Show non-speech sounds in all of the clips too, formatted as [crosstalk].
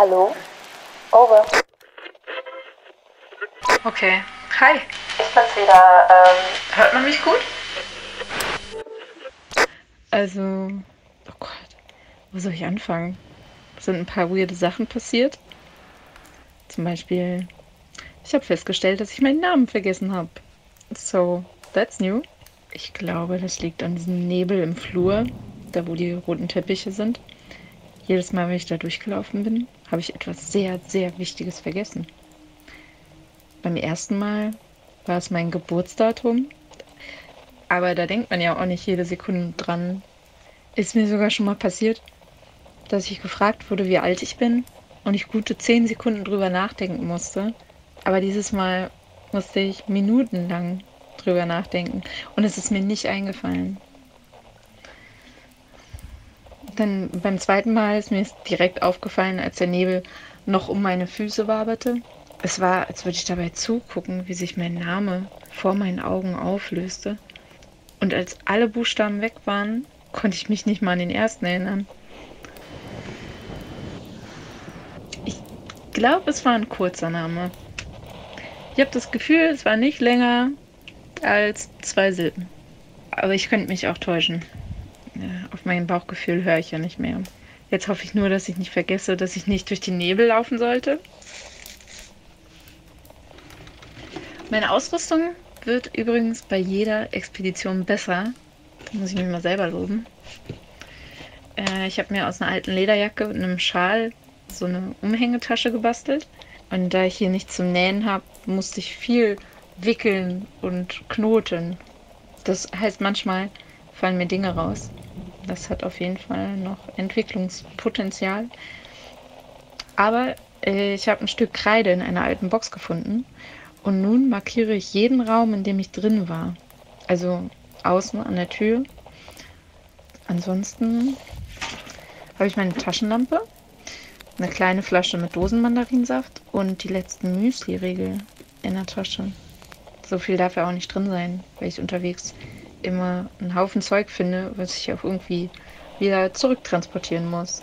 Hallo? Over. Okay. Hi. Ich bin's wieder. Ähm, Hört man mich gut? Also, oh Gott, wo soll ich anfangen? Es sind ein paar weirde Sachen passiert. Zum Beispiel, ich habe festgestellt, dass ich meinen Namen vergessen habe. So, that's new. Ich glaube, das liegt an diesem Nebel im Flur, da wo die roten Teppiche sind. Jedes Mal, wenn ich da durchgelaufen bin, habe ich etwas sehr, sehr Wichtiges vergessen. Beim ersten Mal war es mein Geburtsdatum. Aber da denkt man ja auch nicht jede Sekunde dran. Ist mir sogar schon mal passiert, dass ich gefragt wurde, wie alt ich bin und ich gute zehn Sekunden drüber nachdenken musste. Aber dieses Mal musste ich minutenlang drüber nachdenken und es ist mir nicht eingefallen. Dann beim zweiten Mal ist mir direkt aufgefallen, als der Nebel noch um meine Füße waberte. Es war, als würde ich dabei zugucken, wie sich mein Name vor meinen Augen auflöste. Und als alle Buchstaben weg waren, konnte ich mich nicht mal an den ersten erinnern. Ich glaube, es war ein kurzer Name. Ich habe das Gefühl, es war nicht länger als zwei Silben. Aber ich könnte mich auch täuschen. Auf mein Bauchgefühl höre ich ja nicht mehr. Jetzt hoffe ich nur, dass ich nicht vergesse, dass ich nicht durch den Nebel laufen sollte. Meine Ausrüstung wird übrigens bei jeder Expedition besser. Da muss ich mich mal selber loben. Äh, ich habe mir aus einer alten Lederjacke und einem Schal so eine Umhängetasche gebastelt. Und da ich hier nichts zum Nähen habe, musste ich viel wickeln und knoten. Das heißt, manchmal fallen mir Dinge raus. Das hat auf jeden Fall noch Entwicklungspotenzial. Aber äh, ich habe ein Stück Kreide in einer alten Box gefunden und nun markiere ich jeden Raum, in dem ich drin war. Also außen an der Tür. Ansonsten habe ich meine Taschenlampe, eine kleine Flasche mit Dosenmandarinsaft und die letzten Müsli-Riegel in der Tasche. So viel darf ja auch nicht drin sein, weil ich unterwegs immer einen Haufen Zeug finde, was ich auch irgendwie wieder zurücktransportieren muss.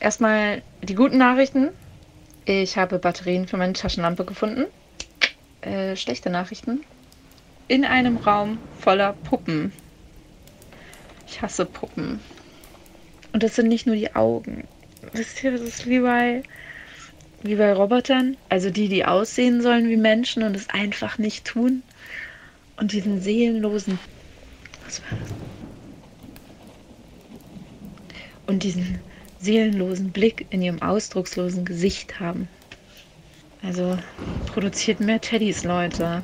Erstmal die guten Nachrichten. Ich habe Batterien für meine Taschenlampe gefunden. Äh, schlechte Nachrichten. In einem Raum voller Puppen. Ich hasse Puppen. Und das sind nicht nur die Augen. Wisst ihr, das ist wie bei, wie bei Robotern. Also die, die aussehen sollen wie Menschen und es einfach nicht tun. Und diesen seelenlosen. Was war das? Und diesen seelenlosen Blick in ihrem ausdruckslosen Gesicht haben. Also produziert mehr Teddys, Leute.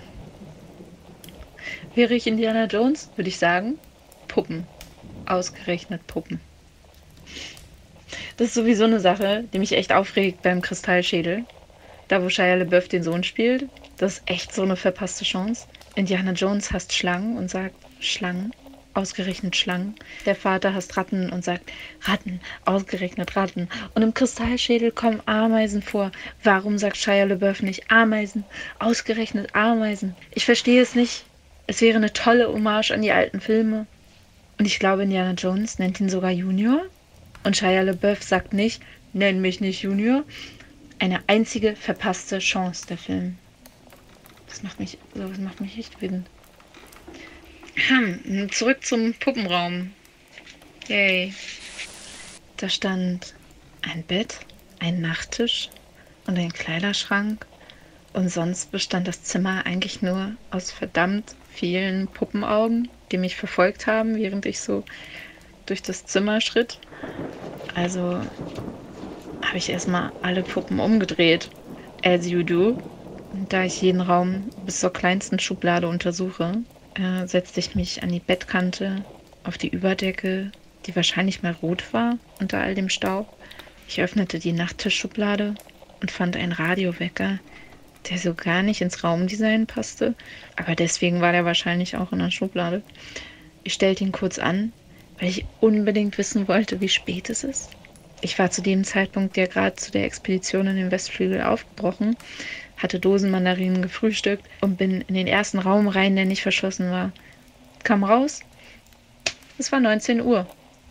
Wäre ich Indiana Jones, würde ich sagen, Puppen. Ausgerechnet Puppen. Das ist sowieso eine Sache, die mich echt aufregt beim Kristallschädel. Da, wo Shia LeBeouf den Sohn spielt. Das ist echt so eine verpasste Chance. Indiana Jones hasst Schlangen und sagt Schlangen ausgerechnet Schlangen. Der Vater hasst Ratten und sagt Ratten, ausgerechnet Ratten. Und im Kristallschädel kommen Ameisen vor. Warum sagt Shia LeBeouf nicht Ameisen, ausgerechnet Ameisen? Ich verstehe es nicht. Es wäre eine tolle Hommage an die alten Filme. Und ich glaube, Indiana Jones nennt ihn sogar Junior. Und Shia LeBeouf sagt nicht, nenn mich nicht Junior. Eine einzige verpasste Chance der Film. Das macht mich, sowas macht mich echt wütend. Hm, zurück zum Puppenraum. Yay. Da stand ein Bett, ein Nachttisch und ein Kleiderschrank. Und sonst bestand das Zimmer eigentlich nur aus verdammt vielen Puppenaugen, die mich verfolgt haben, während ich so durch das Zimmer schritt. Also habe ich erstmal alle Puppen umgedreht. As you do. Da ich jeden Raum bis zur kleinsten Schublade untersuche, äh, setzte ich mich an die Bettkante, auf die Überdecke, die wahrscheinlich mal rot war unter all dem Staub. Ich öffnete die Nachttischschublade und fand einen Radiowecker, der so gar nicht ins Raumdesign passte, aber deswegen war der wahrscheinlich auch in der Schublade. Ich stellte ihn kurz an, weil ich unbedingt wissen wollte, wie spät es ist. Ich war zu dem Zeitpunkt ja gerade zu der Expedition in den Westflügel aufgebrochen, hatte Dosenmandarinen gefrühstückt und bin in den ersten Raum rein, der nicht verschlossen war. Kam raus. Es war 19 Uhr.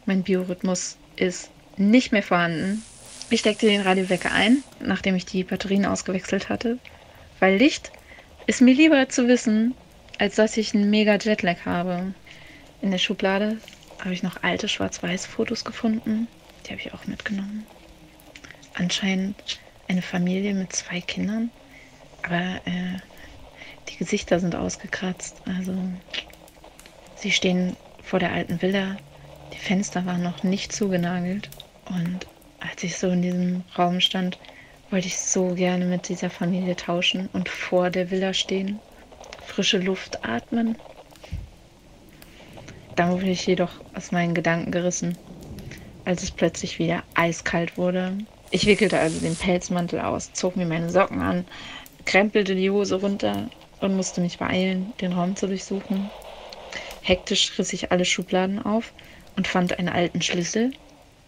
Mein Biorhythmus ist nicht mehr vorhanden. Ich steckte den Radiowecker ein, nachdem ich die Batterien ausgewechselt hatte, weil Licht ist mir lieber zu wissen, als dass ich einen mega Jetlag habe. In der Schublade habe ich noch alte Schwarz-Weiß-Fotos gefunden. Die habe ich auch mitgenommen. Anscheinend eine Familie mit zwei Kindern. Aber äh, die Gesichter sind ausgekratzt. Also sie stehen vor der alten Villa. Die Fenster waren noch nicht zugenagelt. Und als ich so in diesem Raum stand, wollte ich so gerne mit dieser Familie tauschen und vor der Villa stehen. Frische Luft atmen. Dann wurde ich jedoch aus meinen Gedanken gerissen, als es plötzlich wieder eiskalt wurde. Ich wickelte also den Pelzmantel aus, zog mir meine Socken an, krempelte die Hose runter und musste mich beeilen, den Raum zu durchsuchen. Hektisch riss ich alle Schubladen auf und fand einen alten Schlüssel,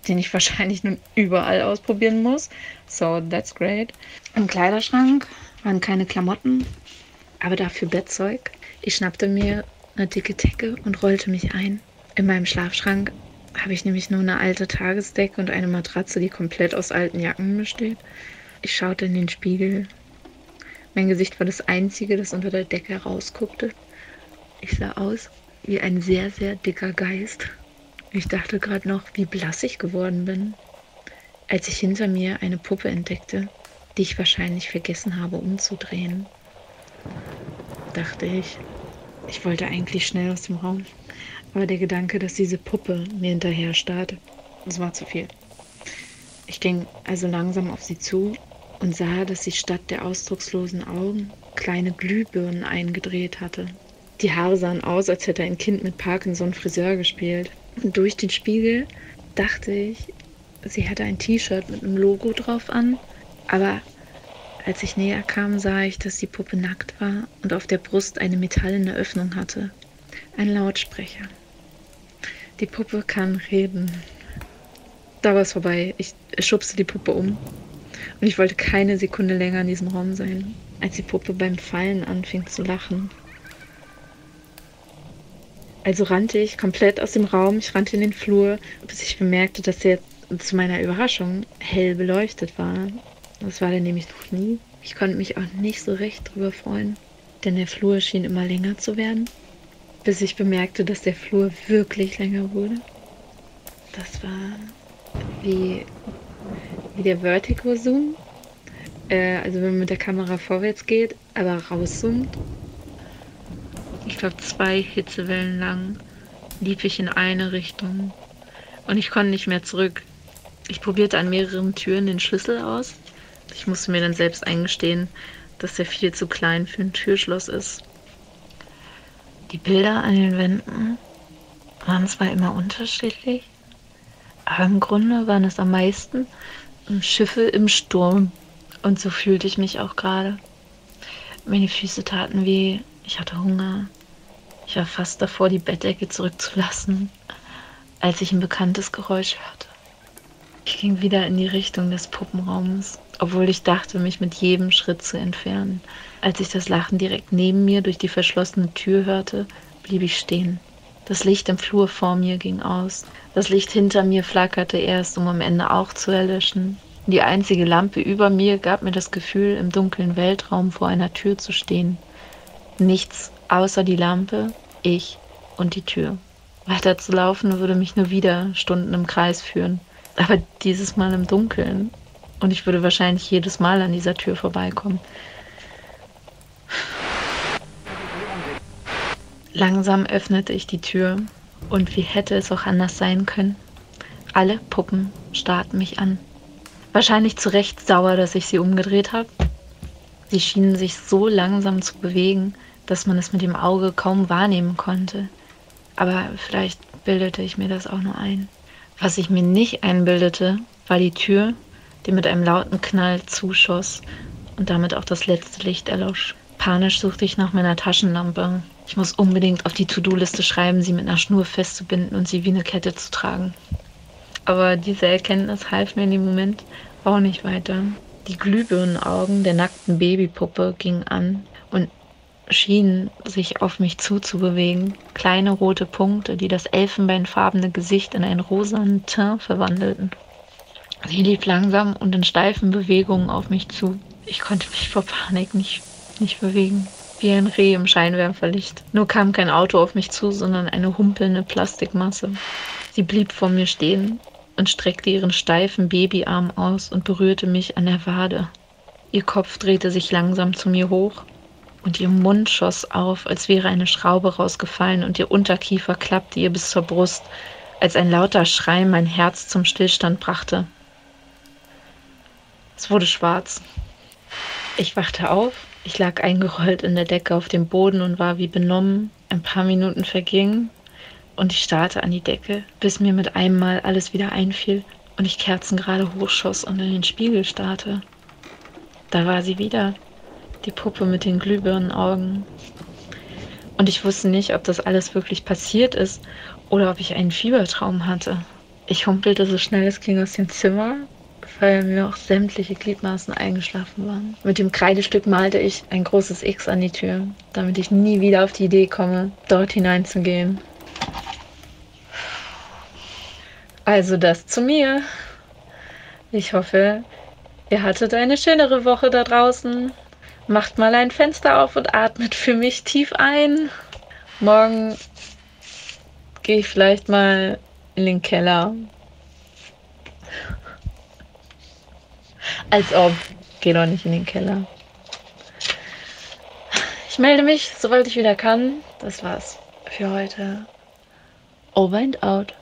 den ich [laughs] wahrscheinlich nun überall ausprobieren muss. So, that's great. Im Kleiderschrank waren keine Klamotten, aber dafür Bettzeug. Ich schnappte mir eine dicke Decke und rollte mich ein. In meinem Schlafschrank habe ich nämlich nur eine alte Tagesdecke und eine Matratze, die komplett aus alten Jacken besteht. Ich schaute in den Spiegel. Mein Gesicht war das einzige, das unter der Decke rausguckte. Ich sah aus wie ein sehr, sehr dicker Geist. Ich dachte gerade noch, wie blass ich geworden bin, als ich hinter mir eine Puppe entdeckte, die ich wahrscheinlich vergessen habe umzudrehen. Dachte ich, ich wollte eigentlich schnell aus dem Raum, aber der Gedanke, dass diese Puppe mir hinterher starrte, das war zu viel. Ich ging also langsam auf sie zu und sah, dass sie statt der ausdruckslosen Augen kleine Glühbirnen eingedreht hatte. Die Haare sahen aus, als hätte ein Kind mit Parkinson Friseur gespielt. Und durch den Spiegel dachte ich, sie hätte ein T-Shirt mit einem Logo drauf an. Aber als ich näher kam, sah ich, dass die Puppe nackt war und auf der Brust eine metallene Öffnung hatte. Ein Lautsprecher. Die Puppe kann reden. Da war es vorbei. Ich schubste die Puppe um. Und ich wollte keine Sekunde länger in diesem Raum sein, als die Puppe beim Fallen anfing zu lachen. Also rannte ich komplett aus dem Raum, ich rannte in den Flur, bis ich bemerkte, dass er zu meiner Überraschung hell beleuchtet war. Das war der nämlich noch nie. Ich konnte mich auch nicht so recht drüber freuen, denn der Flur schien immer länger zu werden, bis ich bemerkte, dass der Flur wirklich länger wurde. Das war wie, wie der Vertigo-Zoom. Äh, also wenn man mit der Kamera vorwärts geht, aber rauszoomt ich glaube, zwei Hitzewellen lang lief ich in eine Richtung und ich konnte nicht mehr zurück. Ich probierte an mehreren Türen den Schlüssel aus. Ich musste mir dann selbst eingestehen, dass der viel zu klein für ein Türschloss ist. Die Bilder an den Wänden waren zwar immer unterschiedlich, aber im Grunde waren es am meisten Schiffe im Sturm. Und so fühlte ich mich auch gerade. Meine Füße taten weh, ich hatte Hunger. Ich war fast davor, die Bettdecke zurückzulassen, als ich ein bekanntes Geräusch hörte. Ich ging wieder in die Richtung des Puppenraums, obwohl ich dachte, mich mit jedem Schritt zu entfernen. Als ich das Lachen direkt neben mir durch die verschlossene Tür hörte, blieb ich stehen. Das Licht im Flur vor mir ging aus. Das Licht hinter mir flackerte erst, um am Ende auch zu erlöschen. Die einzige Lampe über mir gab mir das Gefühl, im dunklen Weltraum vor einer Tür zu stehen. Nichts außer die Lampe, ich und die Tür. Weiter zu laufen würde mich nur wieder Stunden im Kreis führen. Aber dieses Mal im Dunkeln. Und ich würde wahrscheinlich jedes Mal an dieser Tür vorbeikommen. Langsam öffnete ich die Tür und wie hätte es auch anders sein können? Alle Puppen starrten mich an. Wahrscheinlich zu Recht sauer, dass ich sie umgedreht habe. Sie schienen sich so langsam zu bewegen, dass man es mit dem Auge kaum wahrnehmen konnte. Aber vielleicht bildete ich mir das auch nur ein. Was ich mir nicht einbildete, war die Tür, die mit einem lauten Knall zuschoss und damit auch das letzte Licht erlosch. Panisch suchte ich nach meiner Taschenlampe. Ich muss unbedingt auf die To-Do-Liste schreiben, sie mit einer Schnur festzubinden und sie wie eine Kette zu tragen. Aber diese Erkenntnis half mir in dem Moment auch nicht weiter. Die Glühbirnenaugen der nackten Babypuppe gingen an und schienen sich auf mich zuzubewegen. Kleine rote Punkte, die das elfenbeinfarbene Gesicht in ein rosanen Teint verwandelten. Sie lief langsam und in steifen Bewegungen auf mich zu. Ich konnte mich vor Panik nicht, nicht bewegen. Wie ein Reh im Scheinwerferlicht. Nur kam kein Auto auf mich zu, sondern eine humpelnde Plastikmasse. Sie blieb vor mir stehen und streckte ihren steifen Babyarm aus und berührte mich an der Wade. Ihr Kopf drehte sich langsam zu mir hoch und ihr Mund schoss auf, als wäre eine Schraube rausgefallen und ihr Unterkiefer klappte ihr bis zur Brust, als ein lauter Schrei mein Herz zum Stillstand brachte. Es wurde schwarz. Ich wachte auf, ich lag eingerollt in der Decke auf dem Boden und war wie benommen. Ein paar Minuten vergingen und ich starrte an die Decke, bis mir mit einem Mal alles wieder einfiel und ich kerzengerade hochschoss und in den Spiegel starrte. Da war sie wieder, die Puppe mit den Glühbirnenaugen. Und ich wusste nicht, ob das alles wirklich passiert ist oder ob ich einen Fiebertraum hatte. Ich humpelte so schnell es ging aus dem Zimmer, weil mir auch sämtliche Gliedmaßen eingeschlafen waren. Mit dem Kreidestück malte ich ein großes X an die Tür, damit ich nie wieder auf die Idee komme, dort hineinzugehen. Also das zu mir. Ich hoffe, ihr hattet eine schönere Woche da draußen. Macht mal ein Fenster auf und atmet für mich tief ein. Morgen gehe ich vielleicht mal in den Keller. Als ob. Geh doch nicht in den Keller. Ich melde mich, sobald ich wieder kann. Das war's für heute. Over and out.